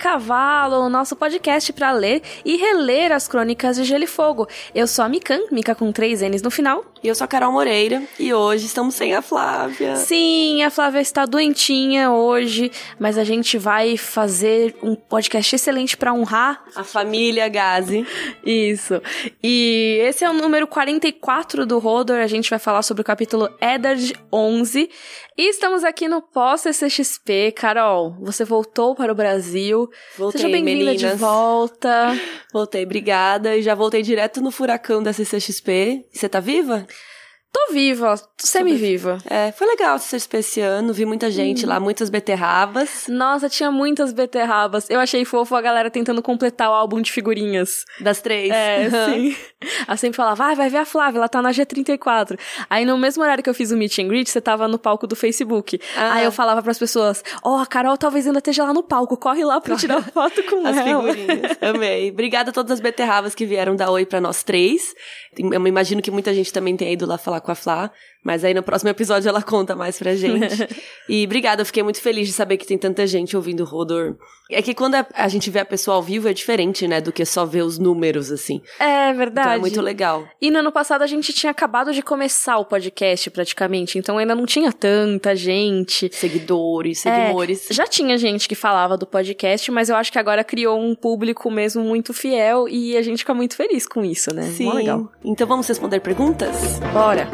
Cavalo, o nosso podcast para ler e reler as crônicas de Gelo e Fogo. Eu sou a Mikan, Mika com três N's no final. E eu sou a Carol Moreira e hoje estamos sem a Flávia. Sim, a Flávia está doentinha hoje, mas a gente vai fazer um podcast excelente para honrar a família Gazi. Isso. E esse é o número 44 do Rodor. A gente vai falar sobre o capítulo Eddard 11. E estamos aqui no pós-CCXP. Carol, você voltou para o Brasil. Voltei, Seja bem-vinda de volta. Voltei, obrigada. E já voltei direto no furacão da CCXP. Você tá viva? Tô viva, tô semi-viva. É, foi legal esse esse ano, vi muita gente lá, muitas beterrabas. Nossa, tinha muitas beterrabas. Eu achei fofo a galera tentando completar o álbum de figurinhas. Das três. É, sim. Ela sempre falava, vai, vai ver a Flávia, ela tá na G34. Aí no mesmo horário que eu fiz o meet and greet, você tava no palco do Facebook. Ah. Aí eu falava pras pessoas, ó, a Carol talvez ainda esteja lá no palco, corre lá pra tirar foto com As ela. figurinhas. Amei. Obrigada a todas as beterrabas que vieram dar oi pra nós três. Eu imagino que muita gente também tenha ido lá falar com a Flá. Mas aí no próximo episódio ela conta mais pra gente. e obrigada, eu fiquei muito feliz de saber que tem tanta gente ouvindo o Rodor. É que quando a, gente vê a pessoa ao vivo é diferente, né? Do que só ver os números, assim. É verdade. Então é muito legal. E no ano passado a gente tinha acabado de começar o podcast praticamente, então ainda não tinha tanta gente. Seguidores, É, seguidores. já tinha gente que falava do podcast, mas eu acho que agora criou um público mesmo muito fiel e a gente fica muito feliz com isso, né? Sim. Mó legal. Então vamos responder perguntas? Bora.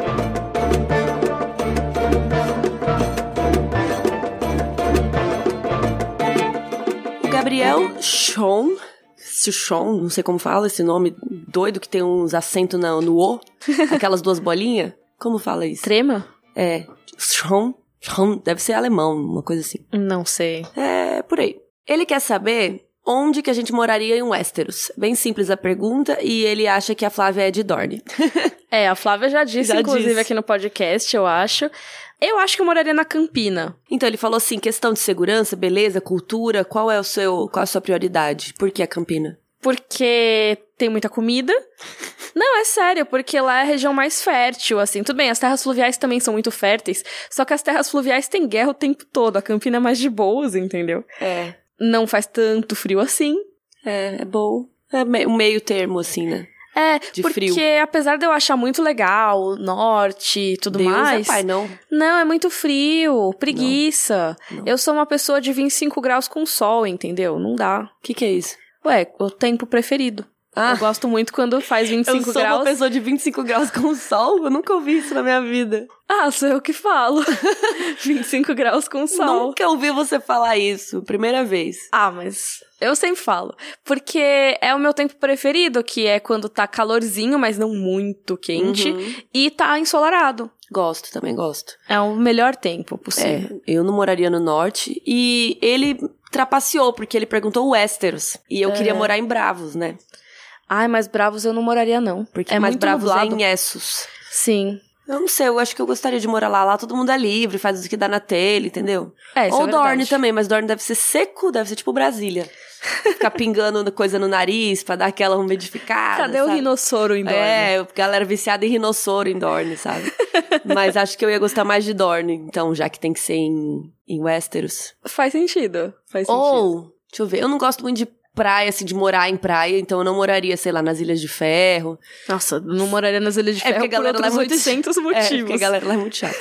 O Gabriel Sean, Sean, não sei como fala esse nome doido que tem uns acentos no, no O, aquelas duas bolinhas. Como fala isso? Trema? É, Sean, Sean, deve ser alemão, uma coisa assim. Não sei. É, por aí. Ele quer saber onde que a gente moraria em Westeros. Bem simples a pergunta e ele acha que a Flávia é de Dorne. É, a Flávia já disse, Já inclusive, disse. aqui no podcast, eu acho. Eu acho que eu moraria na Campina. Então ele falou assim, questão de segurança, beleza, cultura, qual é o seu, qual é a sua prioridade? Por que a Campina? Porque tem muita comida. Não, é sério, porque lá é a região mais fértil, assim. Tudo bem, as terras fluviais também são muito férteis, só que as terras fluviais têm guerra o tempo todo. A Campina é mais de boas, entendeu? É, Não faz tanto frio assim. é, é bom. É um meio termo, assim, né? É, De porque frio. apesar de eu achar muito legal o norte e tudo Deus mais. é pai, não. Não, é muito frio, preguiça. Não. Eu sou uma pessoa de 25 graus com sol, entendeu? Não dá. O que que é isso? Ué, o tempo preferido. Ah. Eu gosto muito quando faz 25 eu sou graus. uma pessoa de 25 graus com sol? Eu nunca ouvi isso na minha vida. Ah, sou eu que falo. 25 graus com sol. Nunca ouvi você falar isso. Primeira vez. Ah, mas eu sempre falo. Porque é o meu tempo preferido, que é quando tá calorzinho, mas não muito quente, Uhum. e tá ensolarado. Gosto, também gosto. É o melhor tempo possível. É, eu não moraria no norte. E ele trapaceou, porque ele perguntou Westeros. E eu queria morar em Bravos, né? Ai, mas Bravos eu não moraria, não. Porque é mais muito Bravos nublado. é em Essos. Sim. Eu não sei, eu acho que eu gostaria de morar lá. Lá todo mundo é livre, faz o que dá na telha, entendeu? É, isso Ou é. Dorne também, mas Dorne deve ser seco, deve ser tipo Brasília. Ficar pingando coisa no nariz pra dar aquela umidificada. Cadê o sabe? rinossoro em Dorne? É, galera viciada em rinossoro em Dorne, sabe? Mas acho que eu ia gostar mais de Dorne, então, já que tem que ser em, em Westeros. Faz sentido. Faz sentido. Ou, deixa eu ver, eu não gosto muito de praia, assim, de morar em praia, então eu não moraria, sei lá, nas Ilhas de Ferro. Nossa, não moraria nas Ilhas de É Ferro porque a galera por lá é muito... 800 É, motivos. porque a galera lá é muito chata.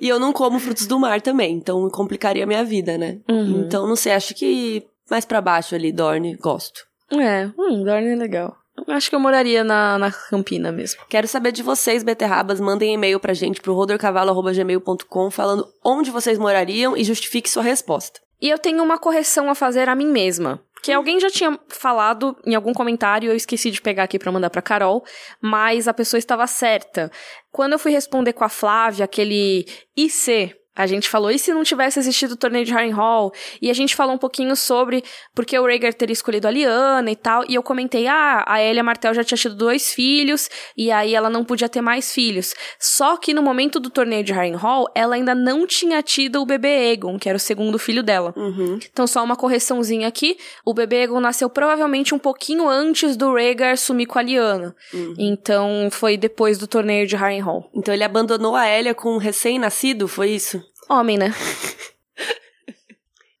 e eu não como frutos do mar também, então complicaria a minha vida, né? Uhum. Então, não sei, acho que mais pra baixo ali, Dorne, gosto. É, hum, Dorne é legal. Eu Acho que eu moraria na, na Campina mesmo. Quero saber de vocês, beterrabas. Mandem e-mail pra gente pro rodorcavalo.gmail.com falando onde vocês morariam e justifique sua resposta. E eu tenho uma correção a fazer a mim mesma. Que alguém já tinha falado em algum comentário, eu esqueci de pegar aqui pra mandar pra Carol, mas a pessoa estava certa. Quando eu fui responder com a Flávia, aquele IC, a gente falou, e se não tivesse existido o torneio de Harrenhal? E a gente falou um pouquinho sobre porque o Rhaegar teria escolhido a Lyanna e tal, e eu comentei, ah, a Elia Martel já tinha tido dois filhos, e aí ela não podia ter mais filhos. Só que no momento do torneio de Harrenhal, ela ainda não tinha tido o bebê Egon, que era o segundo filho dela. Uhum. Então, só uma correçãozinha aqui. O bebê Egon nasceu provavelmente um pouquinho antes do Rhaegar sumir com a Lyanna. Então, foi depois do torneio de Harrenhal. Então ele abandonou a Elia com um recém-nascido, foi isso? Homem, né?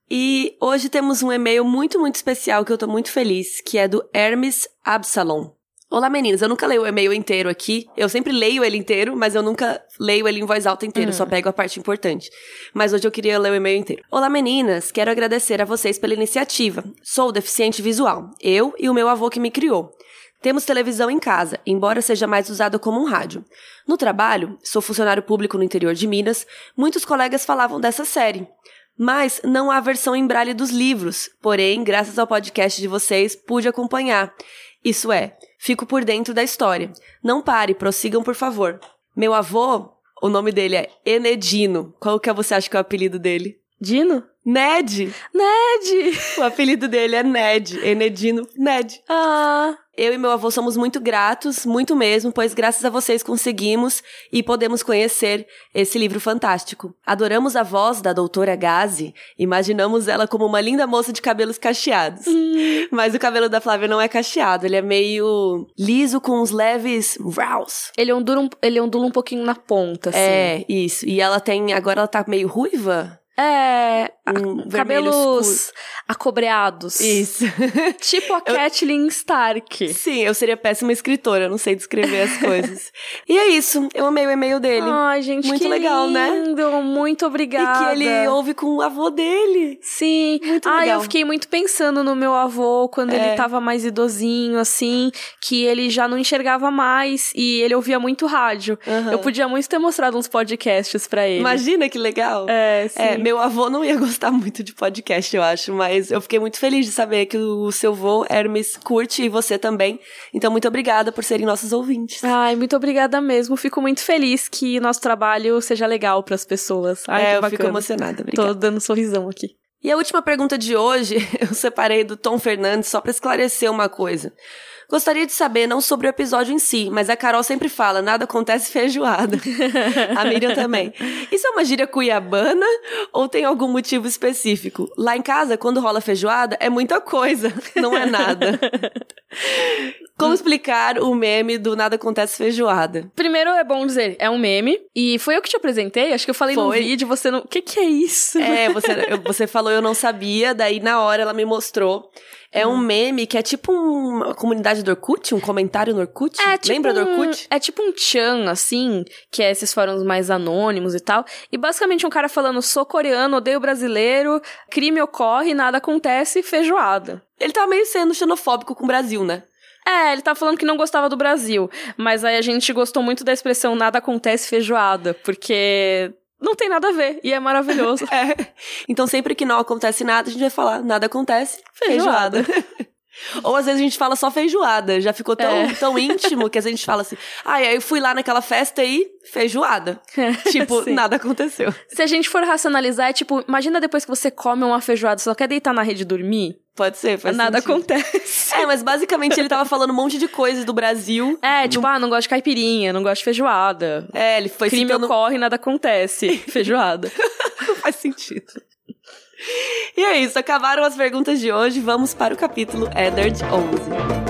E hoje temos um e-mail muito, muito especial que eu tô muito feliz, que é do Hermes Absalom. Olá meninas, eu nunca leio o e-mail inteiro aqui. Eu sempre leio ele inteiro, mas eu nunca leio ele em voz alta inteiro, só pego a parte importante. Mas hoje eu queria ler o e-mail inteiro. Olá meninas, quero agradecer a vocês pela iniciativa. Sou deficiente visual, eu e o meu avô que me criou. Temos televisão em casa, embora seja mais usada como um rádio. No trabalho, sou funcionário público no interior de Minas, muitos colegas falavam dessa série. Mas não há versão em braille dos livros, porém, graças ao podcast de vocês, pude acompanhar. Isso é, fico por dentro da história. Não pare, prossigam, por favor. Meu avô, o nome dele é Enedino. Qual que você acha que é o apelido dele? Dino? Ned! Ned! O apelido dele é Ned. Enedino Ned. Ah, Eu e meu avô somos muito gratos, muito mesmo, pois graças a vocês conseguimos e podemos conhecer esse livro fantástico. Adoramos a voz da doutora Gazi, imaginamos ela como uma linda moça de cabelos cacheados. Mas o cabelo da Flávia não é cacheado, ele é meio liso com uns leves rows. ele ondula um, ele ondula um pouquinho na ponta, assim. É, isso. E ela tem, agora ela tá meio ruiva? É, Um cabelos acobreados. Isso. Tipo a Kathleen Stark. Sim, eu seria péssima escritora, eu não sei descrever as coisas. E é isso, eu amei o e-mail dele. Ai, gente, Muito que legal, né? lindo. Muito e obrigada. que ele ouve com o avô dele. Sim. Muito ah, legal. eu fiquei muito pensando no meu avô quando É. ele tava mais idosinho, assim, que ele já não enxergava mais e ele ouvia muito rádio. Aham. Eu podia muito ter mostrado uns podcasts pra ele. Imagina que legal. É, sim. É, meu avô não ia gostar muito de podcast, eu acho, mas eu fiquei muito feliz de saber que o seu avô, Hermes, curte e você também. Então, muito obrigada por serem nossos ouvintes. Ai, muito obrigada mesmo. Fico muito feliz que nosso trabalho seja legal pras pessoas. Ai, é, eu bacana. fico emocionada. Obrigada. Tô dando um sorrisão aqui. E a última pergunta de hoje, eu separei do Tom Fernandes só pra esclarecer uma coisa. Gostaria de saber, não sobre o episódio em si, mas a Carol sempre fala, nada acontece feijoada. a Miriam também. Isso é uma gíria cuiabana ou tem algum motivo específico? Lá em casa, quando rola feijoada, é muita coisa, não é nada. Como explicar o meme do nada acontece feijoada? Primeiro é bom dizer, é um meme. E foi eu que te apresentei, acho que eu falei no Foi. vídeo, você não. O que, que é isso? É, você, eu- você falou eu não sabia, daí na hora ela me mostrou. É um meme que é tipo uma comunidade do Orkut, um comentário no Orkut. É tipo Lembra do um- Orkut? É tipo um chan, assim, que é esses fóruns mais anônimos e tal. E basicamente um cara falando, sou coreano, odeio brasileiro, crime ocorre, nada acontece, feijoada. Ele tá meio sendo xenofóbico com o Brasil, né? É, ele tá falando que não gostava do Brasil. Mas aí a gente gostou muito da expressão nada acontece feijoada, porque não tem nada a ver e é maravilhoso. É. Então sempre que não acontece nada, a gente vai falar nada acontece, feijoada. Ou às vezes a gente fala só feijoada, já ficou tão, É. tão íntimo que a gente fala assim, ah, e aí eu fui lá naquela festa aí, feijoada. Tipo, Sim. nada aconteceu. Se a gente for racionalizar, é tipo, imagina depois que você come uma feijoada, você só quer deitar na rede e dormir, Pode ser, faz nada sentido. acontece. É, mas basicamente ele tava falando um monte de coisas do Brasil. É, tipo, ah, não gosto de caipirinha, não gosto de feijoada. É, ele foi Crime citando... ocorre, nada acontece. Feijoada. Não faz sentido. E é isso, acabaram as perguntas de hoje, vamos para o capítulo Eddard 11.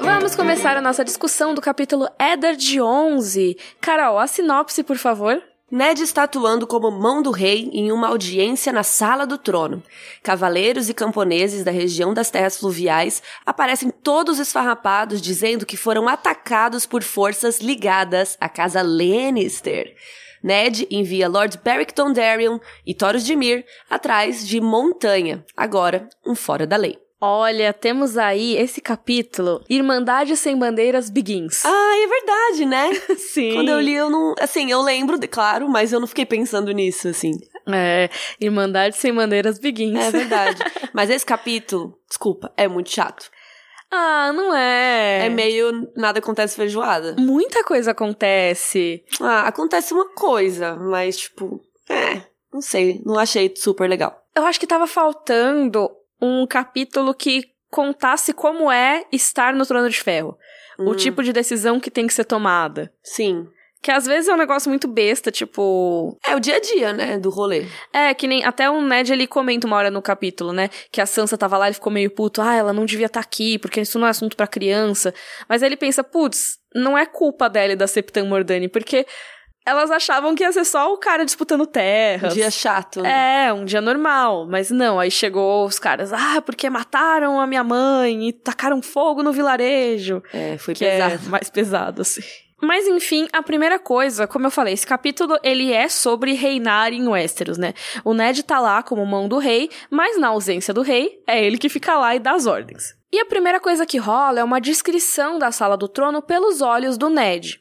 Vamos começar a nossa discussão do capítulo Eddard 11. Carol, a sinopse, por favor. Ned está atuando como mão do rei em uma audiência na sala do trono. Cavaleiros e camponeses da região das terras fluviais aparecem todos esfarrapados dizendo que foram atacados por forças ligadas à casa Lannister. Ned envia Lord Beric Dondarrion e Thoros de Mir atrás de Montanha, agora um fora da lei. Olha, temos aí esse capítulo, Irmandade Sem Bandeiras Begins. Ah, é verdade, né? sim. Quando eu li, eu não. Assim, eu lembro, de- claro, mas eu não fiquei pensando nisso, assim. É, Irmandade Sem Bandeiras Begins. É verdade. mas esse capítulo, desculpa, é muito chato. ah, não é. É meio nada acontece feijoada. Muita coisa acontece. Ah, acontece uma coisa, mas tipo, é, não sei, não achei super legal. Eu acho que tava faltando um capítulo que contasse como é estar no Trono de Ferro. O Hum. tipo de decisão que tem que ser tomada. Sim. Que às vezes é um negócio muito besta, tipo. É o dia a dia, né, do rolê. É, que nem. Até o Ned ele comenta uma hora no capítulo, né? Que a Sansa tava lá e ficou meio puto. Ah, ela não devia estar aqui, porque isso não é assunto pra criança. Mas aí ele pensa, putz, não é culpa dela e da Septan Mordani, porque elas achavam que ia ser só o cara disputando terras. Um dia chato. Né? É, um dia normal. Mas não, aí chegou os caras, ah, porque mataram a minha mãe e tacaram fogo no vilarejo. É, foi que pesado. É mais pesado, assim. Mas enfim, a primeira coisa, como eu falei, esse capítulo ele é sobre reinar em Westeros, né? O Ned tá lá como mão do rei, mas na ausência do rei, é ele que fica lá e dá as ordens. E a primeira coisa que rola é uma descrição da sala do trono pelos olhos do Ned.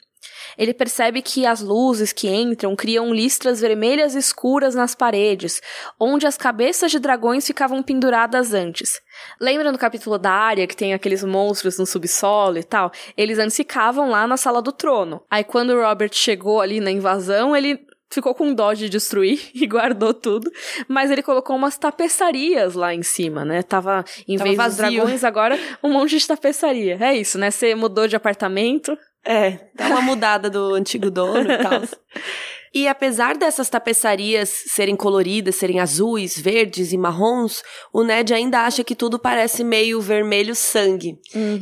Ele percebe que as luzes que entram criam listras vermelhas escuras nas paredes, onde as cabeças de dragões ficavam penduradas antes. Lembra no capítulo da área que tem aqueles monstros no subsolo e tal? Eles antes ficavam lá na sala do trono. Aí quando o Robert chegou ali na invasão, ele ficou com dó de destruir e guardou tudo, mas ele colocou umas tapeçarias lá em cima, né? Tava, em Tava vez vazio. dos dragões, agora um monte de tapeçaria. É isso, né? Você mudou de apartamento, É, dá uma mudada do antigo dono e tal. E apesar dessas tapeçarias serem coloridas, serem azuis, verdes e marrons, o Ned ainda acha que tudo parece meio vermelho sangue.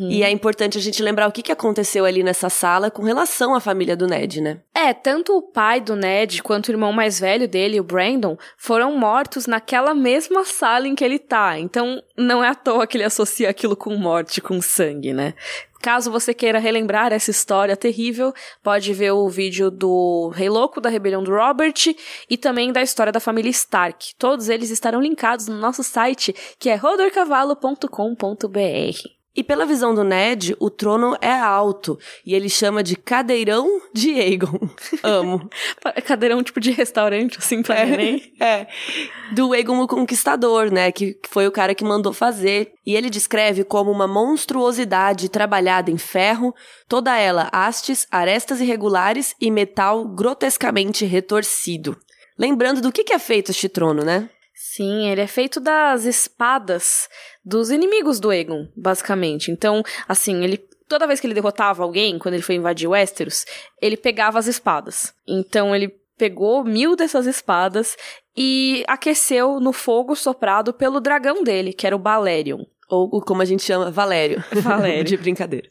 E é importante a gente lembrar o que que aconteceu ali nessa sala com relação à família do Ned, né? É, tanto o pai do Ned quanto o irmão mais velho dele, o Brandon, foram mortos naquela mesma sala em que ele tá. Então, não é à toa que ele associa aquilo com morte, com sangue, né? Caso você queira relembrar essa história terrível, pode ver o vídeo do Rei Louco, da Rebelião do Robert e também da história da família Stark. Todos eles estarão linkados no nosso site, que é rodorcavalo.com.br. E pela visão do Ned, o trono é alto e ele chama de cadeirão de Aegon. Amo. Cadeirão tipo de restaurante, assim, pra neném. É. Do Aegon o Conquistador, né? Que foi o cara que mandou fazer. E ele descreve como uma monstruosidade trabalhada em ferro, toda ela hastes, arestas irregulares e metal grotescamente retorcido. Lembrando do que é feito este trono, né? Sim, ele é feito das espadas dos inimigos do Egon, basicamente. Então, assim, ele toda vez que ele derrotava alguém, quando ele foi invadir Westeros, ele pegava as espadas. Então ele pegou mil dessas espadas e aqueceu no fogo soprado pelo dragão dele, que era o Balerion. Ou como a gente chama, Valério. Valério. de brincadeira.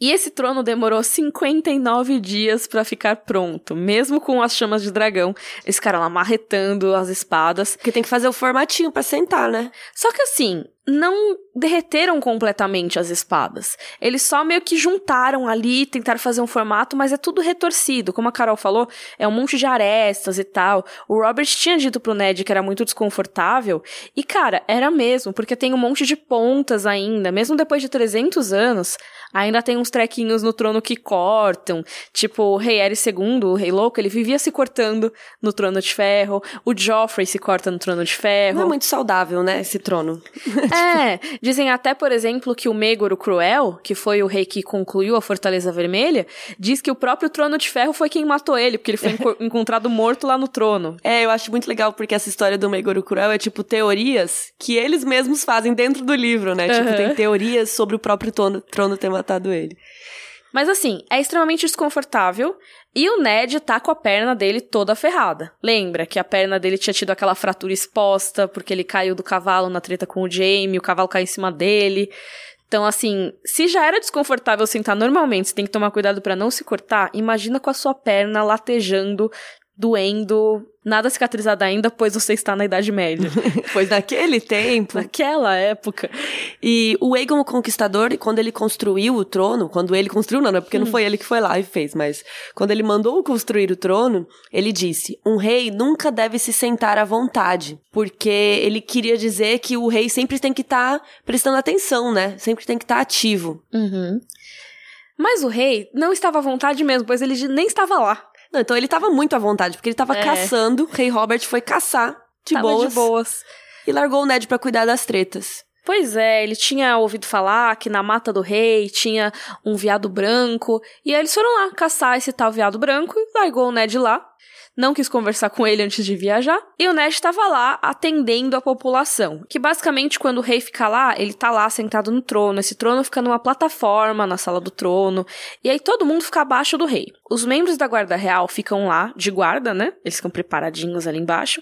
E esse trono demorou 59 dias pra ficar pronto, mesmo com as chamas de dragão. Esse cara lá marretando as espadas. Porque tem que fazer o formatinho pra sentar, né? Só que assim, não derreteram completamente as espadas. Eles só meio que juntaram ali, tentaram fazer um formato, mas é tudo retorcido. Como a Carol falou, é um monte de arestas e tal. O Robert tinha dito pro Ned que era muito desconfortável. E, cara, era mesmo, porque tem um monte de pontas ainda. Mesmo depois de 300 anos, ainda tem uns trequinhos no trono que cortam. Tipo, o rei Aerys II, o rei louco, ele vivia se cortando no trono de ferro. O Joffrey se corta no trono de ferro. Não é muito saudável, né, esse trono. É, dizem até, por exemplo, que o Megor o Cruel, que foi o rei que concluiu a Fortaleza Vermelha, diz que o próprio Trono de Ferro foi quem matou ele, porque ele foi enco- encontrado morto lá no trono. É, eu acho muito legal porque essa história do Megoro Cruel é tipo teorias que eles mesmos fazem dentro do livro, né? Tipo, Aham. tem teorias sobre o próprio trono, trono ter matado ele. Mas assim, é extremamente desconfortável e o Ned tá com a perna dele toda ferrada. Lembra que a perna dele tinha tido aquela fratura exposta porque ele caiu do cavalo na treta com o Jaime, o cavalo caiu em cima dele. Então, assim, se já era desconfortável sentar normalmente, você tem que tomar cuidado pra não se cortar, imagina com a sua perna latejando, doendo, nada cicatrizada ainda, pois você está na Idade Média. Pois naquele tempo. Naquela época. E o Aegon o Conquistador, quando ele construiu o trono, quando ele construiu, não, não é porque não foi ele que foi lá e fez, mas quando ele mandou construir o trono, ele disse: um rei nunca deve se sentar à vontade, porque ele queria dizer que o rei sempre tem que estar prestando atenção, né? Sempre tem que estar ativo. Uhum. Mas o rei não estava à vontade mesmo, pois ele nem estava lá. Não, então ele tava muito à vontade, porque ele tava É. caçando, rei Robert foi caçar de Tava boas, de boas. e largou o Ned pra cuidar das tretas. Pois é, ele tinha ouvido falar que na mata do rei tinha um veado branco, e aí eles foram lá caçar esse tal veado branco e largou o Ned lá. Não quis conversar com ele antes de viajar, e o Ned estava lá atendendo a população. Que basicamente, quando o rei fica lá, ele tá lá sentado no trono. Esse trono fica numa plataforma na sala do trono, e aí todo mundo fica abaixo do rei. Os membros da guarda real ficam lá, de guarda, né? Eles ficam preparadinhos ali embaixo.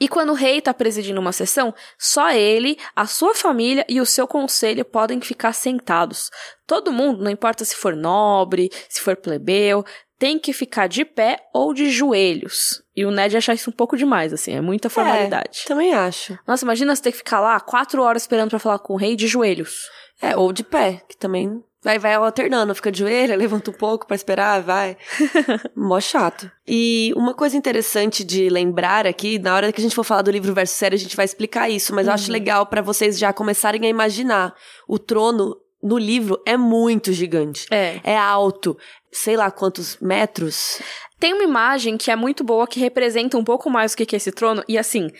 E quando o rei está presidindo uma sessão, só ele, a sua família e o seu conselho podem ficar sentados. Todo mundo, não importa se for nobre, se for plebeu, tem que ficar de pé ou de joelhos. E o Ned acha isso um pouco demais, assim, é muita formalidade. É, também acho. Nossa, imagina você ter que ficar lá quatro horas esperando para falar com o rei de joelhos. É, ou de pé, que também Vai, vai alternando, fica de joelho, levanta um pouco para esperar, vai. Mó chato. E uma coisa interessante de lembrar aqui, na hora que a gente for falar do livro versus série, a gente vai explicar isso, mas uhum. eu acho uhum. legal para vocês já começarem a imaginar. O trono no livro é muito gigante. É. É alto. Sei lá quantos metros. Tem uma imagem que é muito boa que representa um pouco mais o que é esse trono. E assim,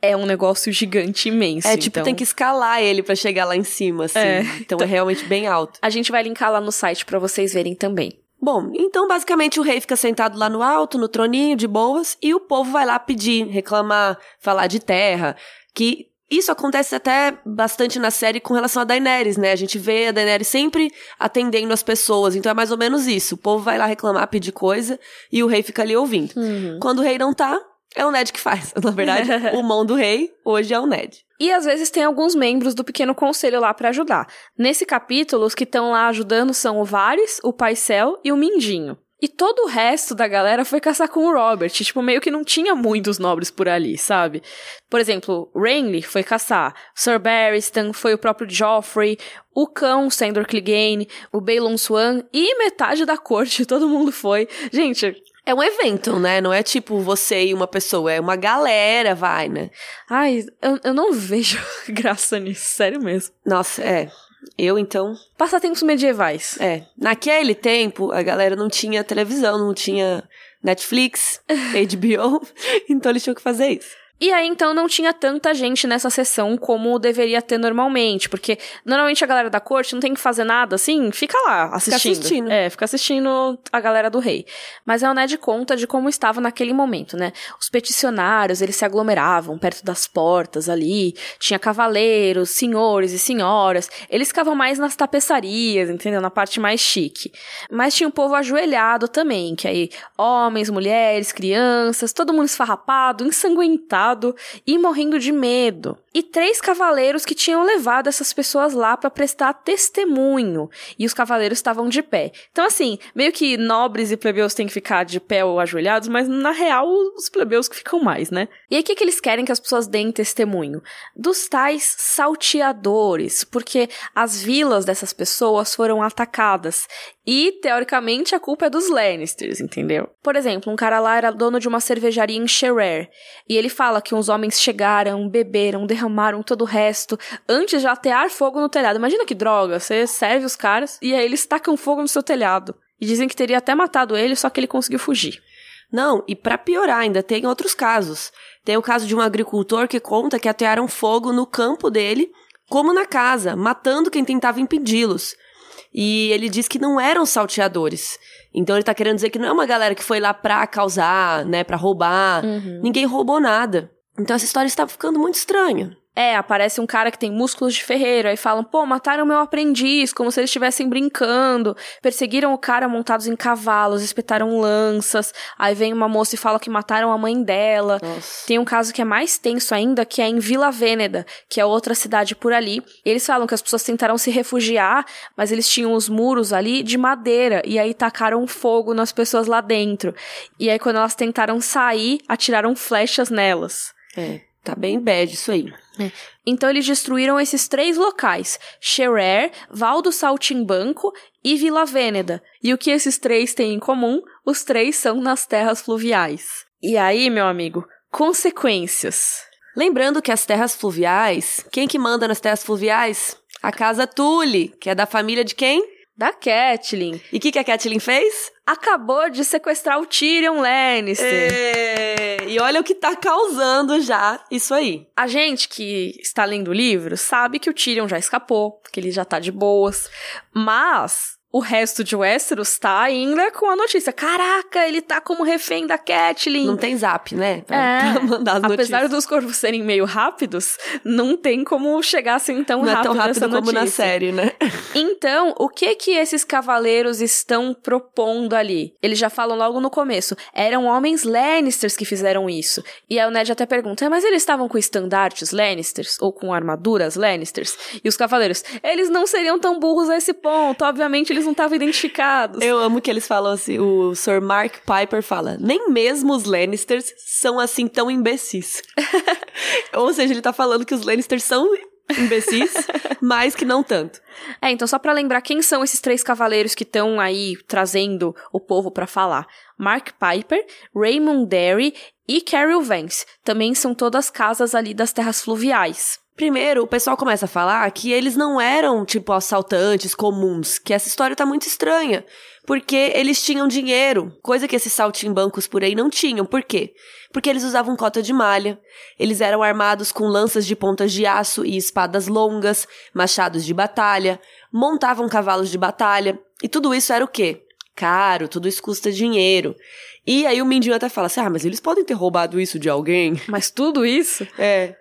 é um negócio gigante imenso. É, tipo, então... tem que escalar ele para chegar lá em cima, assim. É. Então é realmente bem alto. A gente vai linkar lá no site para vocês verem também. Bom, então basicamente o rei fica sentado lá no alto, no troninho, de boas, e o povo vai lá pedir, reclamar, falar de terra, que isso acontece até bastante na série com relação a Daenerys, né? A gente vê a Daenerys sempre atendendo as pessoas, então é mais ou menos isso. O povo vai lá reclamar, pedir coisa, e o rei fica ali ouvindo. Uhum. Quando o rei não tá, é o Ned que faz. Na verdade, o mão do rei hoje é o Ned. E às vezes tem alguns membros do pequeno conselho lá para ajudar. Nesse capítulo, os que estão lá ajudando são o Varys, o Paisel e o Mindinho. E todo o resto da galera foi caçar com o Robert. Tipo, meio que não tinha muitos nobres por ali, sabe? Por exemplo, Renly foi caçar. Sir Barristan foi o próprio Joffrey. O cão, Sandor Clegane. O Balon Swan. E metade da corte, todo mundo foi. Gente, é um evento, né? Não é tipo você e uma pessoa, é uma galera vai, né? Ai, eu, eu não vejo graça nisso, sério mesmo. Nossa, é. Eu, então. Passatempos medievais. É. Naquele tempo, a galera não tinha televisão, não tinha Netflix, HBO, então eles tinham que fazer isso. E aí, então, não tinha tanta gente nessa sessão como deveria ter normalmente, porque normalmente a galera da corte não tem que fazer nada, assim, fica lá assistindo. Fica assistindo. É, fica assistindo a galera do rei. Mas é o Ned conta de como estava naquele momento, né? Os peticionários, eles se aglomeravam perto das portas ali, tinha cavaleiros, senhores e senhoras, eles ficavam mais nas tapeçarias, entendeu? Na parte mais chique. Mas tinha um povo ajoelhado também, que aí homens, mulheres, crianças, todo mundo esfarrapado, ensanguentado, e morrendo de medo. E três cavaleiros que tinham levado essas pessoas lá para prestar testemunho. E os cavaleiros estavam de pé. Então, assim, meio que nobres e plebeus têm que ficar de pé ou ajoelhados, mas na real, os plebeus que ficam mais, né? E aí, o que, que eles querem que as pessoas deem testemunho? Dos tais salteadores, porque as vilas dessas pessoas foram atacadas. E, teoricamente, a culpa é dos Lannisters, entendeu? Por exemplo, um cara lá era dono de uma cervejaria em Sherer. E ele fala que uns homens chegaram, beberam, derramaram todo o resto antes de atear fogo no telhado. Imagina que droga, você serve os caras e aí eles tacam fogo no seu telhado. E dizem que teria até matado ele, só que ele conseguiu fugir. Não, e para piorar, ainda tem outros casos. Tem o caso de um agricultor que conta que atearam fogo no campo dele, como na casa, matando quem tentava impedi-los. E ele diz que não eram salteadores. Então ele tá querendo dizer que não é uma galera que foi lá pra causar, né, pra roubar. Uhum. Ninguém roubou nada. Então essa história está ficando muito estranha. É, aparece um cara que tem músculos de ferreiro, aí falam, pô, mataram meu aprendiz, como se eles estivessem brincando. Perseguiram o cara montados em cavalos, espetaram lanças. Aí vem uma moça e fala que mataram a mãe dela. Nossa. Tem um caso que é mais tenso ainda, que é em Vila Vêneda, que é outra cidade por ali. Eles falam que as pessoas tentaram se refugiar, mas eles tinham os muros ali de madeira, e aí tacaram fogo nas pessoas lá dentro. E aí, quando elas tentaram sair, atiraram flechas nelas. É. Tá bem bad isso aí. É. Então eles destruíram esses três locais: Xerer, Val do Saltimbanco e Vila Vêneda. E o que esses três têm em comum? Os três são nas terras fluviais. E aí, meu amigo, consequências. Lembrando que as terras fluviais, quem que manda nas terras fluviais? A casa Tully, que é da família de quem? Da Catelyn. E o que, que a Catelyn fez? Acabou de sequestrar o Tyrion Lannister. É, e olha o que tá causando já isso aí. A gente que está lendo o livro sabe que o Tyrion já escapou, que ele já tá de boas. Mas o resto de Westeros tá ainda com a notícia. Caraca, ele tá como refém da Catelyn. Não tem zap, né? Pra, é, pra mandar as apesar notícias. dos corvos serem meio rápidos, não tem como chegar assim tão não rápido. Não é tão rápido como na série, né? Então, o que que esses cavaleiros estão propondo ali? Eles já falam logo no começo. Eram homens Lannisters que fizeram isso. E aí o Ned até pergunta, mas eles estavam com estandartes Lannisters? Ou com armaduras Lannisters? E os cavaleiros, eles não seriam tão burros a esse ponto. Obviamente, eles não estavam identificados. Eu amo que eles falam assim, o Sir Mark Piper fala, nem mesmo os Lannisters são assim tão imbecis. Ou seja, ele tá falando que os Lannisters são imbecis, mas que não tanto. É, então só para lembrar quem são esses três cavaleiros que estão aí trazendo o povo para falar. Mark Piper, Raymond Derry e Carol Vance. Também são todas casas ali das terras fluviais. Primeiro, o pessoal começa a falar que eles não eram, tipo, assaltantes comuns, que essa história tá muito estranha. Porque eles tinham dinheiro, coisa que esses saltimbancos por aí não tinham. Por quê? Porque eles usavam cota de malha, eles eram armados com lanças de pontas de aço e espadas longas, machados de batalha, montavam cavalos de batalha, e tudo isso era o quê? Caro, tudo isso custa dinheiro. E aí o Mindinho até fala assim: ah, mas eles podem ter roubado isso de alguém. Mas tudo isso? É.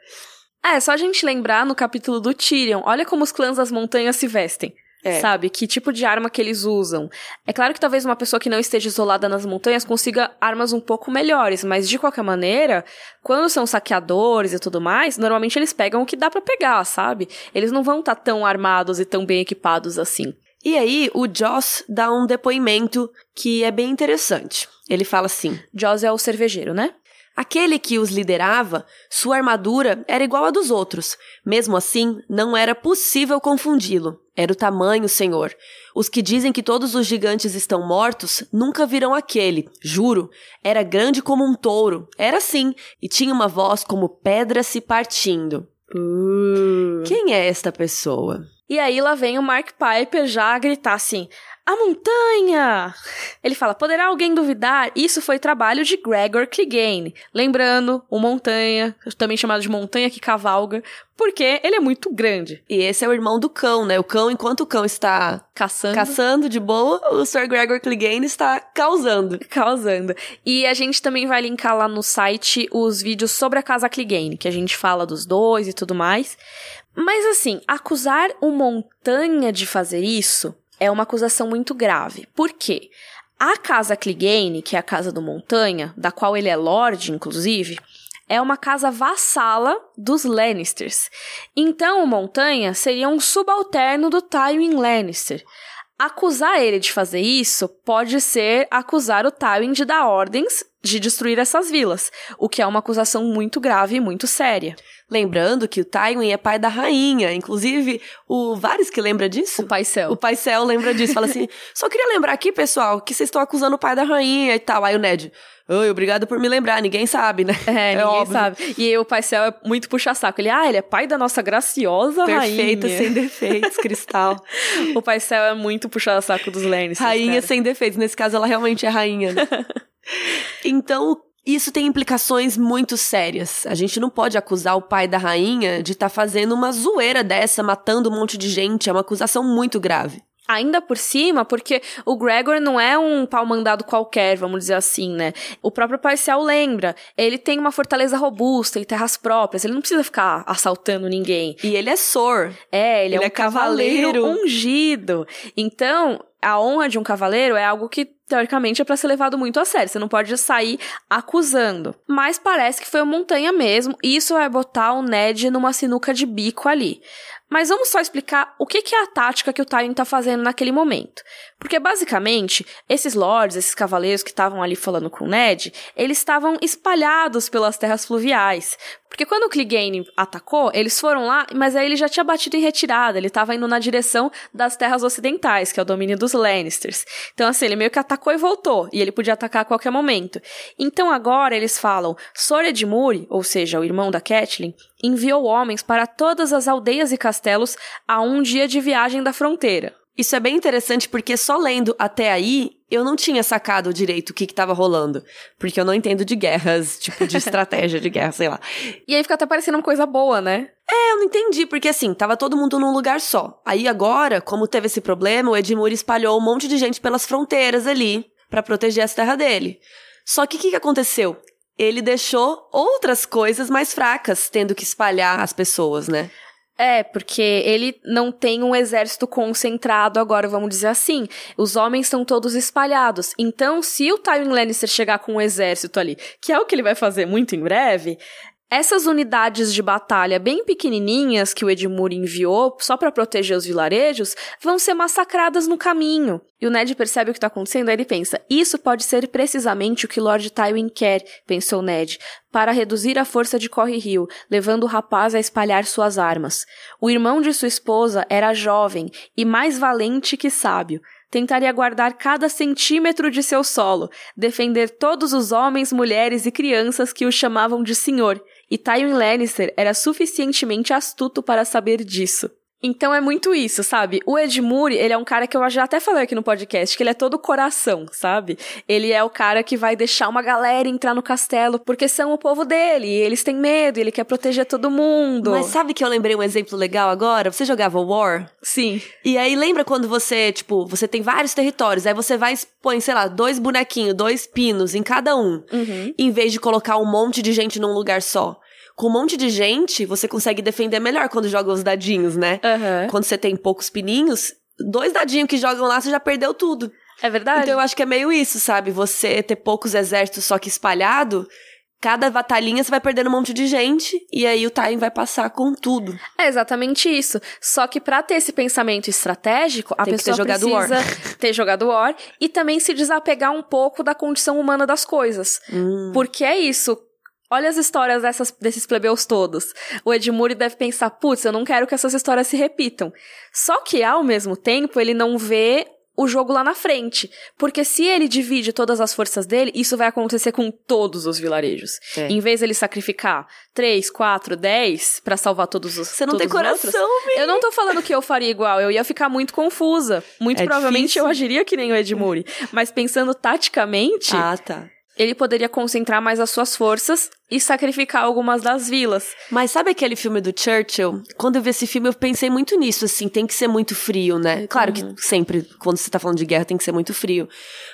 É, só a gente lembrar no capítulo do Tyrion, olha como os clãs das montanhas se vestem. É. Sabe? Que tipo de arma que eles usam. É claro que talvez uma pessoa que não esteja isolada nas montanhas consiga armas um pouco melhores, mas de qualquer maneira, quando são saqueadores e tudo mais, normalmente eles pegam o que dá para pegar, sabe? Eles não vão estar tá tão armados e tão bem equipados assim. E aí, o Joss dá um depoimento que é bem interessante. Ele fala assim: Joss é o cervejeiro, né? Aquele que os liderava, sua armadura era igual à dos outros. Mesmo assim, não era possível confundi-lo. Era o tamanho, senhor. Os que dizem que todos os gigantes estão mortos nunca viram aquele, juro. Era grande como um touro. Era sim, e tinha uma voz como pedra se partindo. Uh. Quem é esta pessoa? E aí lá vem o Mark Piper já a gritar assim: a montanha! Ele fala: poderá alguém duvidar? Isso foi trabalho de Gregor Clegane. Lembrando, o montanha, também chamado de montanha que cavalga, porque ele é muito grande. E esse é o irmão do cão, né? O cão, enquanto o cão está caçando, caçando de boa, o Sir Gregor Clegane está causando. Causando. E a gente também vai linkar lá no site os vídeos sobre a casa Clegane, que a gente fala dos dois e tudo mais. Mas assim, acusar o montanha de fazer isso é uma acusação muito grave. Por quê? A casa Clegane, que é a casa do Montanha, da qual ele é lord, inclusive, é uma casa vassala dos Lannisters. Então, o Montanha seria um subalterno do Tywin Lannister. Acusar ele de fazer isso pode ser acusar o Tywin de dar ordens de destruir essas vilas, o que é uma acusação muito grave e muito séria. Lembrando que o Tywin é pai da rainha. Inclusive, o Varys que lembra disso? O pai Céu. O pai Céu lembra disso. Fala assim: só queria lembrar aqui, pessoal, que vocês estão acusando o pai da rainha e tal. Aí o Ned. Oi, obrigado por me lembrar, ninguém sabe, né? É, é ninguém óbvio. sabe. E o pai Céu é muito puxa-saco. Ele, ah, ele é pai da nossa graciosa Perfeita, rainha. sem defeitos, cristal. o pai Céu é muito puxa-saco dos Lannisters. Rainha cara. sem defeitos. Nesse caso, ela realmente é rainha, né? então, isso tem implicações muito sérias. A gente não pode acusar o pai da rainha de estar tá fazendo uma zoeira dessa, matando um monte de gente. É uma acusação muito grave. Ainda por cima, porque o Gregor não é um pau mandado qualquer, vamos dizer assim, né? O próprio Parcial lembra. Ele tem uma fortaleza robusta e terras próprias. Ele não precisa ficar assaltando ninguém. E ele é Sor. É, ele, é ele é um é cavaleiro. cavaleiro ungido. Então, a honra de um cavaleiro é algo que teoricamente é para ser levado muito a sério. Você não pode sair acusando. Mas parece que foi uma montanha mesmo. E isso vai botar o Ned numa sinuca de bico ali. Mas vamos só explicar o que, é a tática que o Tywin está fazendo naquele momento. Porque, basicamente, esses lords, esses cavaleiros que estavam ali falando com o Ned, eles estavam espalhados pelas terras fluviais. Porque quando o Clegane atacou, eles foram lá, mas aí ele já tinha batido em retirada, ele estava indo na direção das terras ocidentais, que é o domínio dos Lannisters. Então, assim, ele meio que atacou e voltou, e ele podia atacar a qualquer momento. Então, agora eles falam, Sor Edmure, ou seja, o irmão da Catelyn, enviou homens para todas as aldeias e castelos a um dia de viagem da fronteira. Isso é bem interessante porque só lendo até aí eu não tinha sacado direito o que estava rolando. Porque eu não entendo de guerras, tipo de estratégia de guerra, sei lá. E aí fica até parecendo uma coisa boa, né? É, eu não entendi, porque assim, tava todo mundo num lugar só. Aí agora, como teve esse problema, o Edmure espalhou um monte de gente pelas fronteiras ali para proteger essa terra dele. Só que o que, que aconteceu? Ele deixou outras coisas mais fracas, tendo que espalhar as pessoas, né? É, porque ele não tem um exército concentrado agora, vamos dizer assim. Os homens estão todos espalhados. Então, se o Tywin Lannister chegar com um exército ali, que é o que ele vai fazer muito em breve, essas unidades de batalha bem pequenininhas que o Edmure enviou só para proteger os vilarejos vão ser massacradas no caminho. E o Ned percebe o que está acontecendo, aí ele pensa: isso pode ser precisamente o que Lord Tywin quer, pensou Ned, para reduzir a força de Corre Rio, levando o rapaz a espalhar suas armas. O irmão de sua esposa era jovem e mais valente que sábio tentaria guardar cada centímetro de seu solo, defender todos os homens, mulheres e crianças que o chamavam de senhor, e Tywin Lannister era suficientemente astuto para saber disso. Então é muito isso, sabe? O Edmure, ele é um cara que eu já até falei aqui no podcast, que ele é todo coração, sabe? Ele é o cara que vai deixar uma galera entrar no castelo porque são o povo dele, e eles têm medo, ele quer proteger todo mundo. Mas sabe que eu lembrei um exemplo legal agora? Você jogava War? Sim. E aí lembra quando você, tipo, você tem vários territórios, aí você vai expõe, sei lá, dois bonequinhos, dois pinos em cada um, uhum. em vez de colocar um monte de gente num lugar só com um monte de gente, você consegue defender melhor quando joga os dadinhos, né? Uhum. Quando você tem poucos pininhos, dois dadinhos que jogam lá, você já perdeu tudo. É verdade. Então eu acho que é meio isso, sabe? Você ter poucos exércitos só que espalhado, cada batalhinha você vai perdendo um monte de gente e aí o Time vai passar com tudo. É exatamente isso. Só que para ter esse pensamento estratégico, a Tem pessoa ter precisa War. ter jogado War e também se desapegar um pouco da condição humana das coisas. Hum. Porque é isso. Olha as histórias dessas, desses plebeus todos. O Edmure deve pensar, putz, eu não quero que essas histórias se repitam. Só que, ao mesmo tempo, ele não vê o jogo lá na frente. Porque se ele divide todas as forças dele, isso vai acontecer com todos os vilarejos. É. Em vez ele sacrificar 3, 4, 10 pra salvar todos os Você não tem coração. Eu não tô falando que eu faria igual, eu ia ficar muito confusa. Muito É provavelmente difícil. eu agiria que nem o Edmure. Mas pensando taticamente, Ah, tá. Ele poderia concentrar mais as suas forças e sacrificar algumas das vilas. Mas sabe aquele filme do Churchill? Quando eu vi esse filme, eu pensei muito nisso, assim, tem que ser muito frio, né? Claro que sempre, quando você tá falando de guerra, tem que ser muito frio.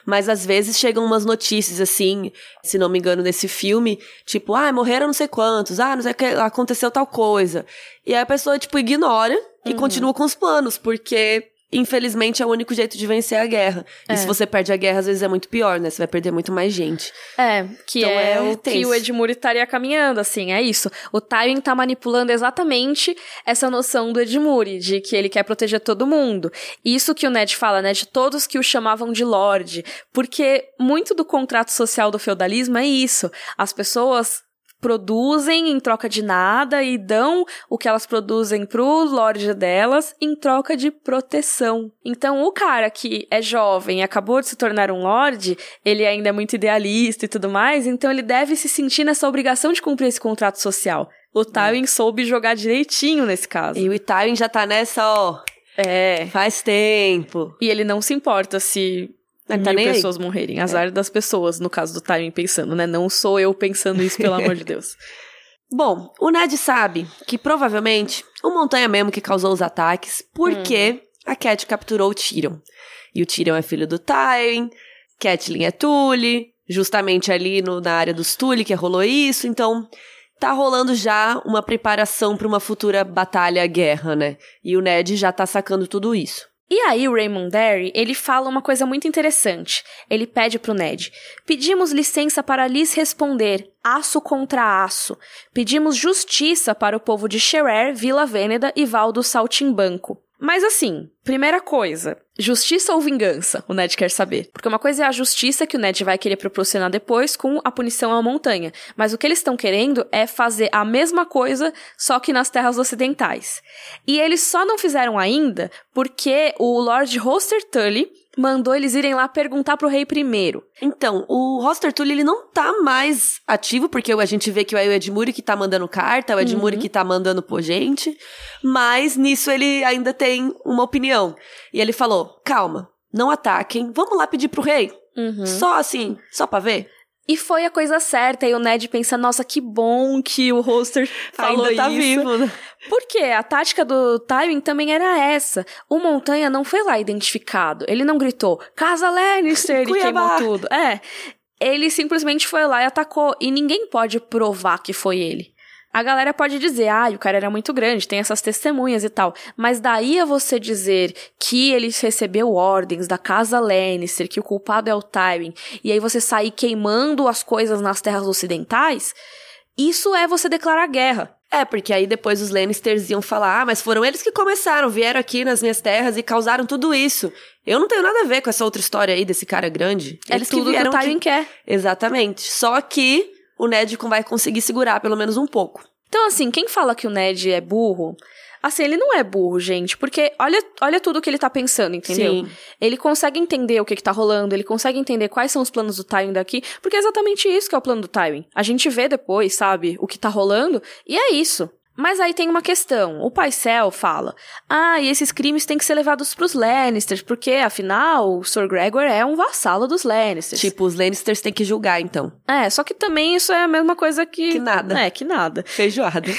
Mas às vezes chegam umas notícias, assim, se não me engano, nesse filme, tipo, ah, morreram não sei quantos, ah, não sei o que, aconteceu tal coisa. E aí a pessoa, tipo, ignora e continua com os planos, porque. Infelizmente é o único jeito de vencer a guerra. E se você perde a guerra, às vezes é muito pior, né? Você vai perder muito mais gente. É, que Então é, é o que o Edmure estaria caminhando, assim, é isso. O Tywin tá manipulando exatamente essa noção do Edmure, de que ele quer proteger todo mundo. Isso que o Ned fala, né, de todos que o chamavam de Lorde, porque muito do contrato social do feudalismo é isso. As pessoas produzem em troca de nada e dão o que elas produzem pro lorde delas em troca de proteção. Então, o cara que é jovem e acabou de se tornar um lorde, ele ainda é muito idealista e tudo mais, então ele deve se sentir nessa obrigação de cumprir esse contrato social. O Tywin soube jogar direitinho nesse caso. E o Tywin já tá nessa, ó, É. faz tempo. E ele não se importa se Ele tá mil nem aí. pessoas morrerem. Azar das pessoas, no caso do Tywin pensando, né? Não sou eu pensando isso, pelo amor de Deus. Bom, o Ned sabe que provavelmente o Montanha mesmo que causou os ataques, porque a Cat capturou o Tyrion. E o Tyrion é filho do Tywin, Catelyn é Tully, justamente ali no, na área dos Tully que rolou isso, então tá rolando já uma preparação para uma futura batalha, guerra, né? E o Ned já tá sacando tudo isso. E aí o Raymond Derry, ele fala uma coisa muito interessante. Ele pede pro Ned: "Pedimos licença para lhes responder, aço contra aço. Pedimos justiça para o povo de Xerer, Vila Vêneda e Val do Saltimbanco." Mas assim, primeira coisa, justiça ou vingança? O Ned quer saber. Porque uma coisa é a justiça que o Ned vai querer proporcionar depois com a punição à montanha. Mas o que eles estão querendo é fazer a mesma coisa, só que nas terras ocidentais. E eles só não fizeram ainda porque o Lord Hoster Tully mandou eles irem lá perguntar pro rei primeiro. Então, o Roster Tully, ele não tá mais ativo, porque a gente vê que é o Edmure que tá mandando carta, é o Edmure que tá mandando pô gente, mas nisso ele ainda tem uma opinião. E ele falou, calma, não ataquem, vamos lá pedir pro rei. Só assim, só pra ver. E foi a coisa certa. E o Ned pensa, nossa, que bom que o Hoster falou Ainda tá isso. vivo, né? Porque a tática do Tywin também era essa. O Montanha não foi lá identificado. Ele não gritou, Casa Lannister, e queimou tudo. É. Ele simplesmente foi lá e atacou. E ninguém pode provar que foi ele. A galera pode dizer, ah, o cara era muito grande, tem essas testemunhas e tal. Mas daí a você dizer que ele recebeu ordens da casa Lannister, que o culpado é o Tywin, e aí você sair queimando as coisas nas terras ocidentais, isso é você declarar guerra. É, porque aí depois os Lannisters iam falar, ah, mas foram eles que começaram, vieram aqui nas minhas terras e causaram tudo isso. Eu não tenho nada a ver com essa outra história aí desse cara grande. É Eles tudo que vieram que o Tywin aqui. quer. Exatamente. Só que o Ned vai conseguir segurar pelo menos um pouco. Então, assim, quem fala que o Ned é burro, assim, ele não é burro, gente, porque olha, olha tudo que ele tá pensando, entendeu? Sim. Ele consegue entender o que, que tá rolando, ele consegue entender quais são os planos do Tywin daqui, porque é exatamente isso que é o plano do Tywin. A gente vê depois, sabe, o que tá rolando, e é isso. Mas aí tem uma questão. O Paisel fala: Ah, e esses crimes têm que ser levados pros Lannisters, porque afinal o Sir Gregor é um vassalo dos Lannisters. Tipo, os Lannisters têm que julgar, então. É, só que também isso é a mesma coisa que. Que nada. É, que nada. Feijoada.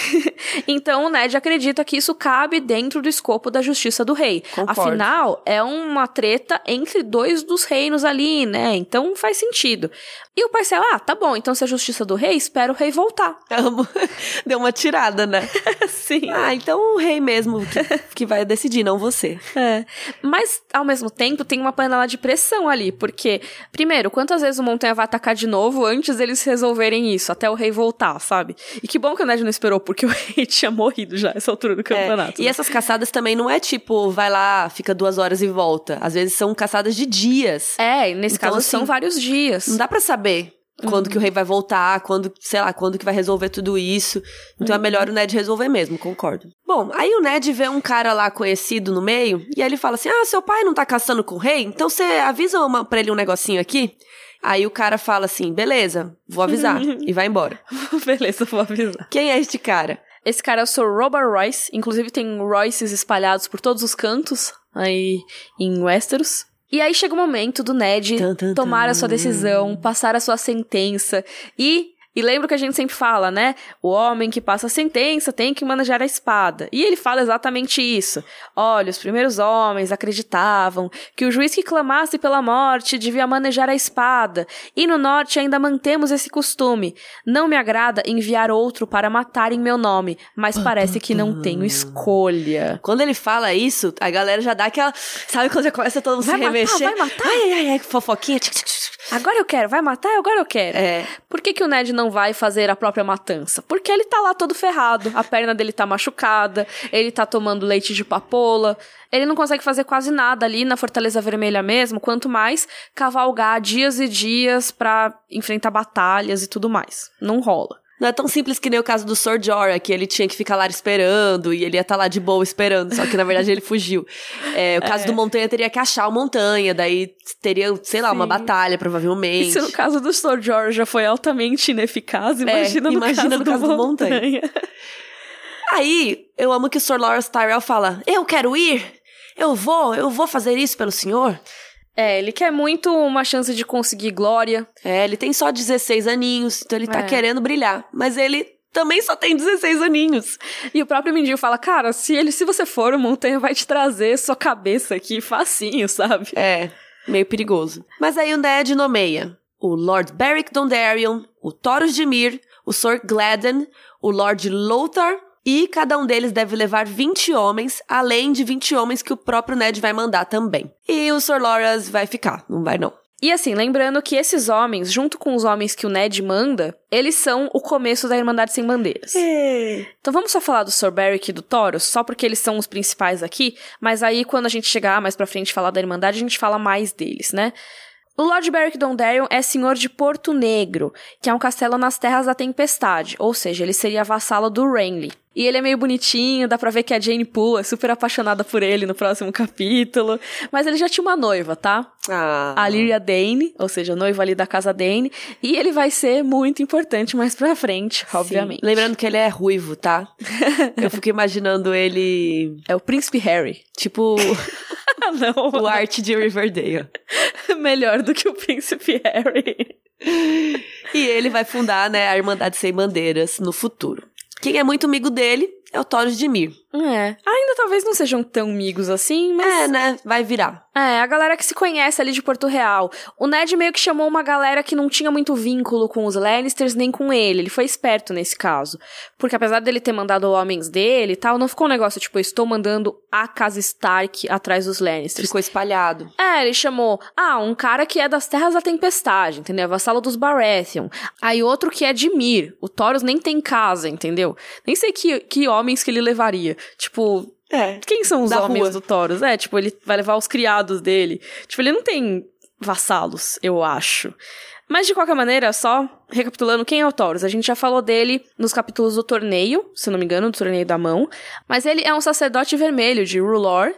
Então o Ned acredita que isso cabe dentro do escopo da justiça do rei. Concordo. Afinal, é uma treta entre dois dos reinos ali, né? Então faz sentido. E o Parcel, ah, tá bom, então se é a justiça do rei, espera o rei voltar. Amo. Deu uma tirada, né? Sim. Ah, então o rei mesmo que, que vai decidir, não você. É. Mas, ao mesmo tempo, tem uma panela de pressão ali, porque, primeiro, quantas vezes o Montanha vai atacar de novo antes deles resolverem isso, até o rei voltar, sabe? E que bom que o Ned não esperou, porque o rei tinha morrido já essa altura do campeonato. É, E né? essas caçadas também não é tipo, vai lá, fica duas horas e volta. Às vezes são caçadas de dias. É, nesse Então, caso assim, são vários dias. Não dá pra saber quando que o rei vai voltar, quando, sei lá, quando que vai resolver tudo isso. Então é melhor o Ned resolver mesmo, concordo. Bom, aí o Ned vê um cara lá conhecido no meio, e aí ele fala assim: Ah, seu pai não tá caçando com o rei? Então você avisa uma, pra ele um negocinho aqui? Aí o cara fala assim: beleza, vou avisar, e vai embora. Beleza, vou avisar. Quem é este cara? Esse cara é o Sir Robert Royce. Inclusive tem Royces espalhados por todos os cantos aí em Westeros. E aí chega o momento do Ned Tan, tan, tomar a sua decisão, passar a sua sentença e e lembra o que a gente sempre fala, né? O homem que passa a sentença tem que manejar a espada. E ele fala exatamente isso. Olha, os primeiros homens acreditavam que o juiz que clamasse pela morte devia manejar a espada. E no norte ainda mantemos esse costume. Não me agrada enviar outro para matar em meu nome, mas parece que não tenho escolha. Quando ele fala isso, a galera já dá aquela. Sabe quando já começa todo mundo Vai se matar, remexer? vai matar. Ai, ai, ai, fofoquinha. Agora eu quero, vai matar? Agora eu quero. É. Por que, que o Ned não vai fazer a própria matança? Porque ele tá lá todo ferrado, a perna dele tá machucada, ele tá tomando leite de papoula, ele não consegue fazer quase nada ali na Fortaleza Vermelha mesmo, quanto mais cavalgar dias e dias pra enfrentar batalhas e tudo mais. Não rola. Não é tão simples que nem o caso do Sor Jorah, que ele tinha que ficar lá esperando e ele ia estar lá de boa esperando, só que na verdade ele fugiu. É, o caso do Montanha teria que achar o Montanha, daí teria, sei lá, uma Sim. batalha, provavelmente. E se no caso do Sr. George já foi altamente ineficaz, imagina no, imagina caso, no do caso do Montanha. Montanha. Aí, eu amo que o Sor Loras Tyrell fala: Eu quero ir! Eu vou, eu vou fazer isso pelo senhor. É, ele quer muito uma chance de conseguir glória. É, ele tem só 16 aninhos, então ele tá É. querendo brilhar. Mas ele também só tem 16 aninhos. E o próprio Mindinho fala, cara, se ele, se você for, o Montanha vai te trazer sua cabeça aqui facinho, sabe? É, meio perigoso. Mas aí o Ned nomeia o Lord Beric Dondarrion, o Thoros de Mir, o Sir Gladden, o Lord Lothar, e cada um deles deve levar 20 homens, além de 20 homens que o próprio Ned vai mandar também. E o Sir Loras vai ficar, não vai não. E assim, lembrando que esses homens, junto com os homens que o Ned manda, eles são o começo da Irmandade Sem Bandeiras. Então vamos só falar do Sir Beric e do Thoros, só porque eles são os principais aqui, mas aí quando a gente chegar mais pra frente e falar da Irmandade, a gente fala mais deles, né? O Lord Beric Dondarrion é senhor de Porto Negro, que é um castelo nas Terras da Tempestade, ou seja, ele seria vassalo do Renly. E ele é meio bonitinho, dá pra ver que a Jane Poole é super apaixonada por ele no próximo capítulo. Mas ele já tinha uma noiva, tá? Ah, A Lyria Dane, ou seja, noiva ali da casa Dane. E ele vai ser muito importante mais pra frente, obviamente. Sim. Lembrando que ele é ruivo, tá? Eu fico imaginando ele, É o Príncipe Harry. tipo, não. o Art de Riverdale. Melhor do que o Príncipe Harry. e ele vai fundar, né, a Irmandade Sem Bandeiras no futuro. Quem é muito amigo dele é o Taurus de Mir. É. Ainda talvez não sejam tão amigos assim, mas. É, né? Vai virar. É, a galera que se conhece ali de Porto Real. O Ned meio que chamou uma galera que não tinha muito vínculo com os Lannisters nem com ele. Ele foi esperto nesse caso. Porque apesar dele ter mandado homens dele e tal, não ficou um negócio tipo, eu estou mandando a casa Stark atrás dos Lannisters. Ficou espalhado. É, ele chamou, ah, um cara que é das Terras da Tempestade, entendeu? Vassalo dos Baratheon. Aí outro que é de Mir. O Thoros nem tem casa, entendeu? Nem sei que, que homens que ele levaria. Tipo, É. quem são os Da homens rua. do Taurus? É, tipo, ele vai levar os criados dele. Tipo, ele não tem vassalos, eu acho. Mas de qualquer maneira, só recapitulando quem é o Taurus. A gente já falou dele nos capítulos do torneio, se não me engano, do torneio da mão. Mas ele é um sacerdote vermelho de Rulor.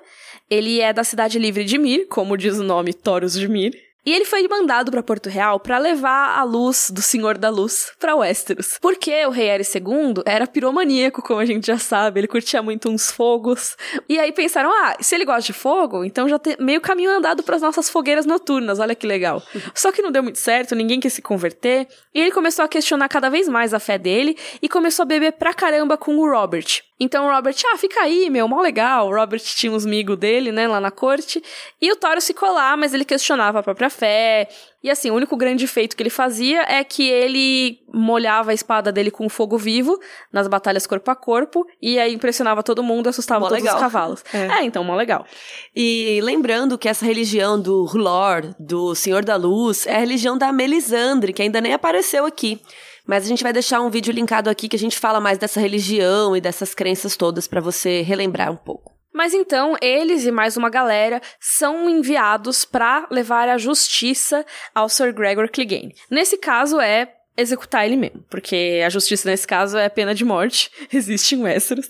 Ele é da cidade livre de Mir, como diz o nome Taurus de Mir. E ele foi mandado para Porto Real para levar a luz do Senhor da Luz para Westeros. Porque o rei Ares II era piromaníaco, como a gente já sabe, ele curtia muito uns fogos. E aí pensaram, ah, se ele gosta de fogo, então já tem meio caminho andado para as nossas fogueiras noturnas, olha que legal. Só que não deu muito certo, ninguém quis se converter, e ele começou a questionar cada vez mais a fé dele e começou a beber pra caramba com o Robert. Então o Robert, ah, fica aí, meu, mó legal. O Robert tinha uns amigos dele, né, lá na corte. E o Taurus ficou lá, mas ele questionava a própria fé. E assim, o único grande feito que ele fazia é que ele molhava a espada dele com fogo vivo nas batalhas corpo a corpo. E aí impressionava todo mundo, assustava Mó todos legal. os cavalos. É. É. então, mó legal. E lembrando que essa religião do Rulor, do Senhor da Luz, é a religião da Melisandre, que ainda nem apareceu aqui. Mas a gente vai deixar um vídeo linkado aqui que a gente fala mais dessa religião e dessas crenças todas pra você relembrar um pouco. Mas então, eles e mais uma galera são enviados pra levar a justiça ao Sir Gregor Clegane. Nesse caso é executar ele mesmo, porque a justiça nesse caso é pena de morte, existe em Westeros.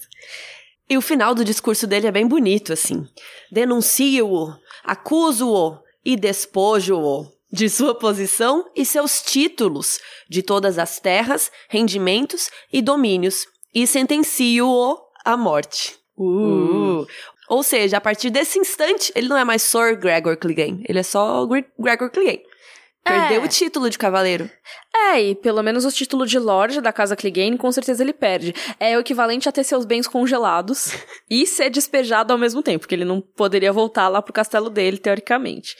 E o final do discurso dele é bem bonito, assim. Denuncio-o, acuso-o e despojo-o de sua posição e seus títulos de todas as terras, rendimentos e domínios, e sentencio-o à morte. Uh. Ou seja, a partir desse instante, ele não é mais Sir Gregor Clegane, ele é só Gre- Gregor Clegane. Perdeu É. o título de cavaleiro. É, e pelo menos o título de Lorde da Casa Clegane, com certeza ele perde. É o equivalente a ter seus bens congelados e ser despejado ao mesmo tempo, porque ele não poderia voltar lá pro castelo dele, teoricamente.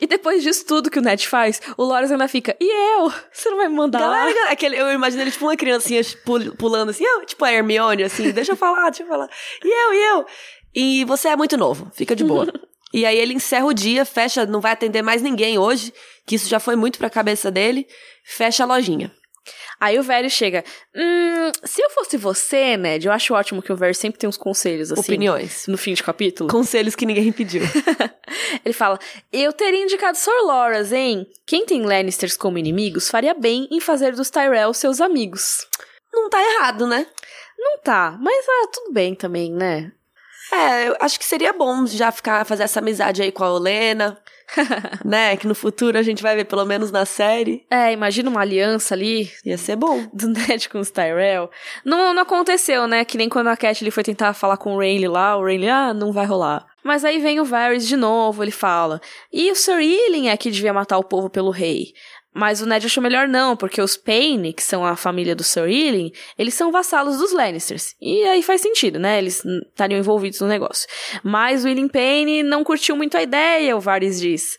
E depois disso tudo que o Ned faz, o Loras ainda fica, e eu? Você não vai me mandar lá? Galera, galera, aquele, eu imagino ele tipo uma criancinha pul- pulando assim, eu, tipo a Hermione, assim, deixa eu falar, deixa eu falar. E eu, e eu. E você é muito novo, fica de boa. e aí ele encerra o dia, fecha, não vai atender mais ninguém hoje, que isso já foi muito pra cabeça dele, fecha a lojinha. Aí o velho chega, hum, se eu fosse você, Ned, eu acho ótimo que o velho sempre tem uns conselhos, assim. Opiniões. No fim de capítulo. Conselhos que ninguém pediu. Ele fala: Eu teria indicado Sir Loras, hein? Quem tem Lannisters como inimigos faria bem em fazer dos Tyrell seus amigos. não tá errado, né? Não tá, mas ah, tudo bem também, né? É, eu acho que seria bom já ficar, fazer essa amizade aí com a Olena, né? Que no futuro a gente vai ver pelo menos na série. É, imagina uma aliança ali Ia ser bom. do Ned com os Tyrell. Não, não aconteceu, né? Que nem quando a Catelyn foi tentar falar com o Rayleigh lá, o Rayleigh, ah, não vai rolar. Mas aí vem o Varys de novo, ele fala. E o Sir Ilyn é que devia matar o povo pelo rei. Mas o Ned achou melhor não, porque os Payne, que são a família do Sir Ilyn, eles são vassalos dos Lannisters. E aí faz sentido, né? Eles estariam envolvidos no negócio. Mas o Ilyn Payne não curtiu muito a ideia, o Varys diz.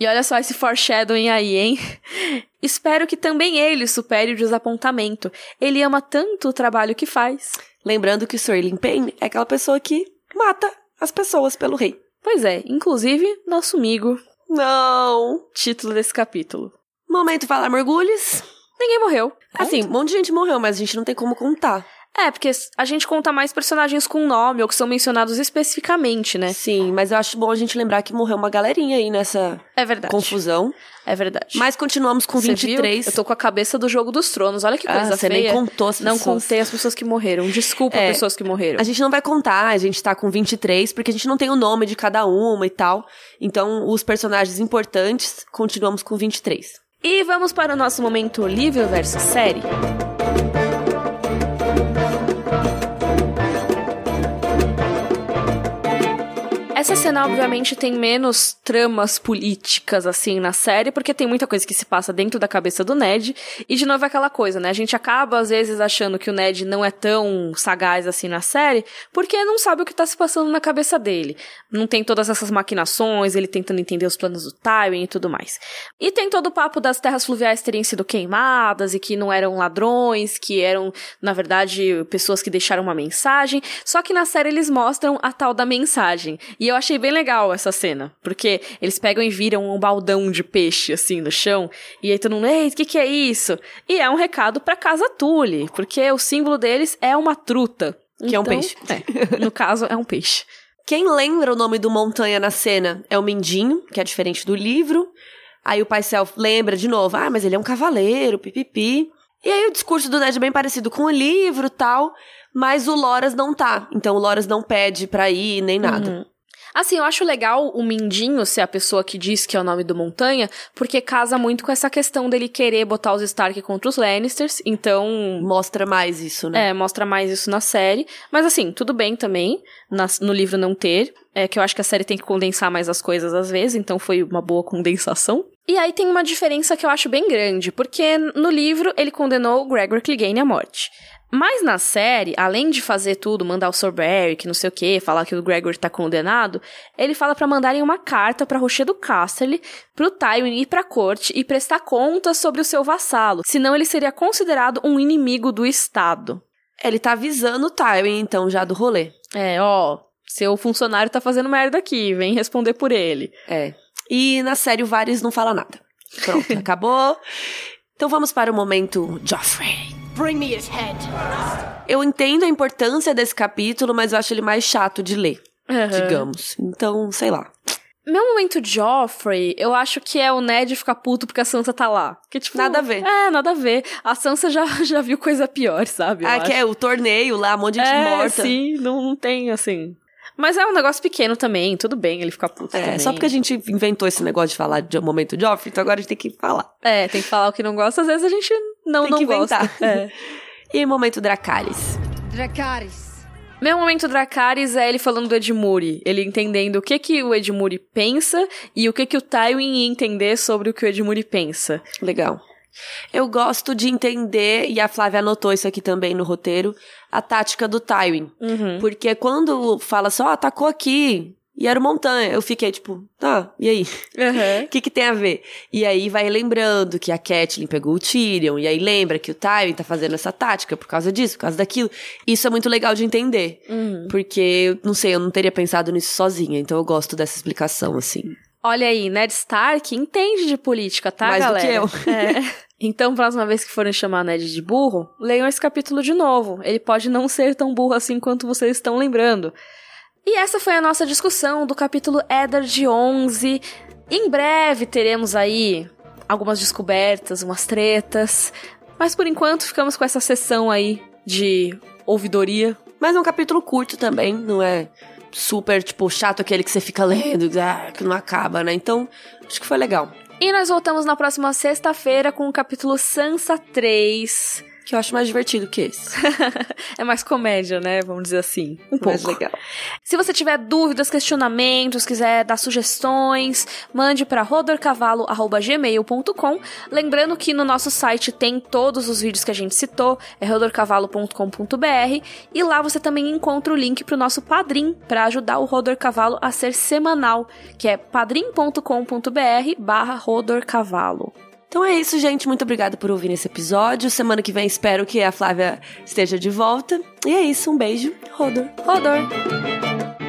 E olha só esse foreshadowing aí, hein? Espero que também ele supere o desapontamento. Ele ama tanto o trabalho que faz. Lembrando que o Sir Ilyn Payne é aquela pessoa que mata as pessoas pelo rei. Pois é, inclusive, nosso amigo, Não. título desse capítulo. Momento falar mergulhos. Ninguém morreu. Assim, um monte de gente morreu, mas a gente não tem como contar. É, porque a gente conta mais personagens com nome ou que são mencionados especificamente, né? Sim, mas eu acho bom a gente lembrar que morreu uma galerinha aí nessa É verdade. confusão. É verdade. Mas continuamos com Você 23. Viu? Eu tô com a cabeça do jogo dos tronos. Olha que Ah, coisa você feia. nem contou as Não pessoas. contei as pessoas que morreram. Desculpa, É, pessoas que morreram. A gente não vai contar, a gente tá com 23, porque a gente não tem o nome de cada uma e tal. Então, os personagens importantes, continuamos com 23. E vamos para o nosso momento livro versus série. Essa cena, obviamente, tem menos tramas políticas, assim, na série, porque tem muita coisa que se passa dentro da cabeça do Ned. E, de novo, é aquela coisa, né? A gente acaba, às vezes, achando que o Ned não é tão sagaz assim na série, porque não sabe o que tá se passando na cabeça dele. Não tem todas essas maquinações, ele tentando entender os planos do Tywin e tudo mais. E tem todo o papo das terras fluviais terem sido queimadas e que não eram ladrões, que eram, na verdade, pessoas que deixaram uma mensagem. Só que na série eles mostram a tal da mensagem. E eu achei bem legal essa cena, porque eles pegam e viram um baldão de peixe assim no chão, e aí todo mundo, ei, o que, que é isso? E é um recado pra casa Tully, porque o símbolo deles é uma truta. Que é um Então, peixe. é, no caso, é um peixe. Quem lembra o nome do Montanha na cena é o Mindinho, que é diferente do livro. Aí o Pai Self lembra de novo, ah, mas ele é um cavaleiro, pipipi. E aí o discurso do Ned é bem parecido com o livro tal, mas o Loras não tá. Então o Loras não pede pra ir nem nada. Uhum. Assim, eu acho legal o Mindinho ser a pessoa que diz que é o nome do Montanha, porque casa muito com essa questão dele querer botar os Stark contra os Lannisters, então Mostra mais isso, né? É, mostra mais isso na série. Mas assim, tudo bem também, nas- no livro não ter. É que eu acho que a série tem que condensar mais as coisas às vezes, então foi uma boa condensação. E aí tem uma diferença que eu acho bem grande, porque no livro ele condenou o Gregor Clegane à morte. Mas na série, além de fazer tudo, mandar o Sir Beric, não sei o que, falar que o Gregor tá condenado, ele fala pra mandarem uma carta pra Rochedo Casterly, pro Tywin ir pra corte e prestar contas sobre o seu vassalo, senão ele seria considerado um inimigo do Estado. Ele tá avisando o Tywin, então, já do rolê. É, ó, seu funcionário tá fazendo merda aqui, vem responder por ele. É. E na série o Varys não fala nada. Pronto, acabou. Então vamos para o momento Joffrey. Bring me his head. Eu entendo a importância desse capítulo, mas eu acho ele mais chato de ler, digamos. Então, sei lá. Meu momento Joffrey, eu acho que é o Ned ficar puto porque a Sansa tá lá. Que, tipo, Nada a ver. É, nada a ver. A Sansa já, já viu coisa pior, sabe? ah, que acho. é o torneio lá, um monte de gente é, morta. sim, não, não tem, assim... Mas é um negócio pequeno também, tudo bem ele ficar puto É, também. só porque a gente inventou esse negócio de falar de momento Joffrey, então agora a gente tem que falar. É, tem que falar o que não gosta, às vezes a gente não, Tem não inventar. É. E momento Dracarys. Dracarys. Meu momento Dracarys é ele falando do Edmure, ele entendendo o que que o Edmure pensa e o que que o Tywin ia entender sobre o que o Edmure pensa. Legal. Eu gosto de entender, e a Flávia anotou isso aqui também no roteiro, a tática do Tywin. Uhum. Porque quando fala só, ó, atacou aqui, e era montanha, eu fiquei tipo, tá, e aí? O que que tem a ver? E aí vai lembrando que a Catelyn pegou o Tyrion, e aí lembra que o Tywin tá fazendo essa tática por causa disso, por causa daquilo. Isso é muito legal de entender. Uhum. Porque, não sei, eu não teria pensado nisso sozinha, então eu gosto dessa explicação, assim. Olha aí, Ned Stark entende de política, tá, Mais do galera? que eu. É. Então, próxima vez que forem chamar Ned de burro, leiam esse capítulo de novo. Ele pode não ser tão burro assim quanto vocês estão lembrando. E essa foi a nossa discussão do capítulo Eddard 11. Em breve teremos aí algumas descobertas, umas tretas. Mas por enquanto ficamos com essa sessão aí de ouvidoria. Mas é um capítulo curto também, não é super, tipo, chato aquele que você fica lendo, ah, que não acaba, né? Então, acho que foi legal. E nós voltamos na próxima sexta-feira com o capítulo Sansa 3. Que eu acho mais divertido que esse. é mais comédia, né? Vamos dizer assim. Um pouco. Mais legal. Se você tiver dúvidas, questionamentos, quiser dar sugestões, mande para rodorcavalo@gmail.com. Lembrando que no nosso site tem todos os vídeos que a gente citou, é rodorcavalo.com.br, e lá você também encontra o link para o nosso Padrim para ajudar o Rodor Cavalo a ser semanal, que é padrim.com.br/rodorcavalo. Então é isso, gente. Muito obrigada por ouvir esse episódio. Semana que vem espero que a Flávia esteja de volta. E é isso, um beijo. Rodor. Rodor.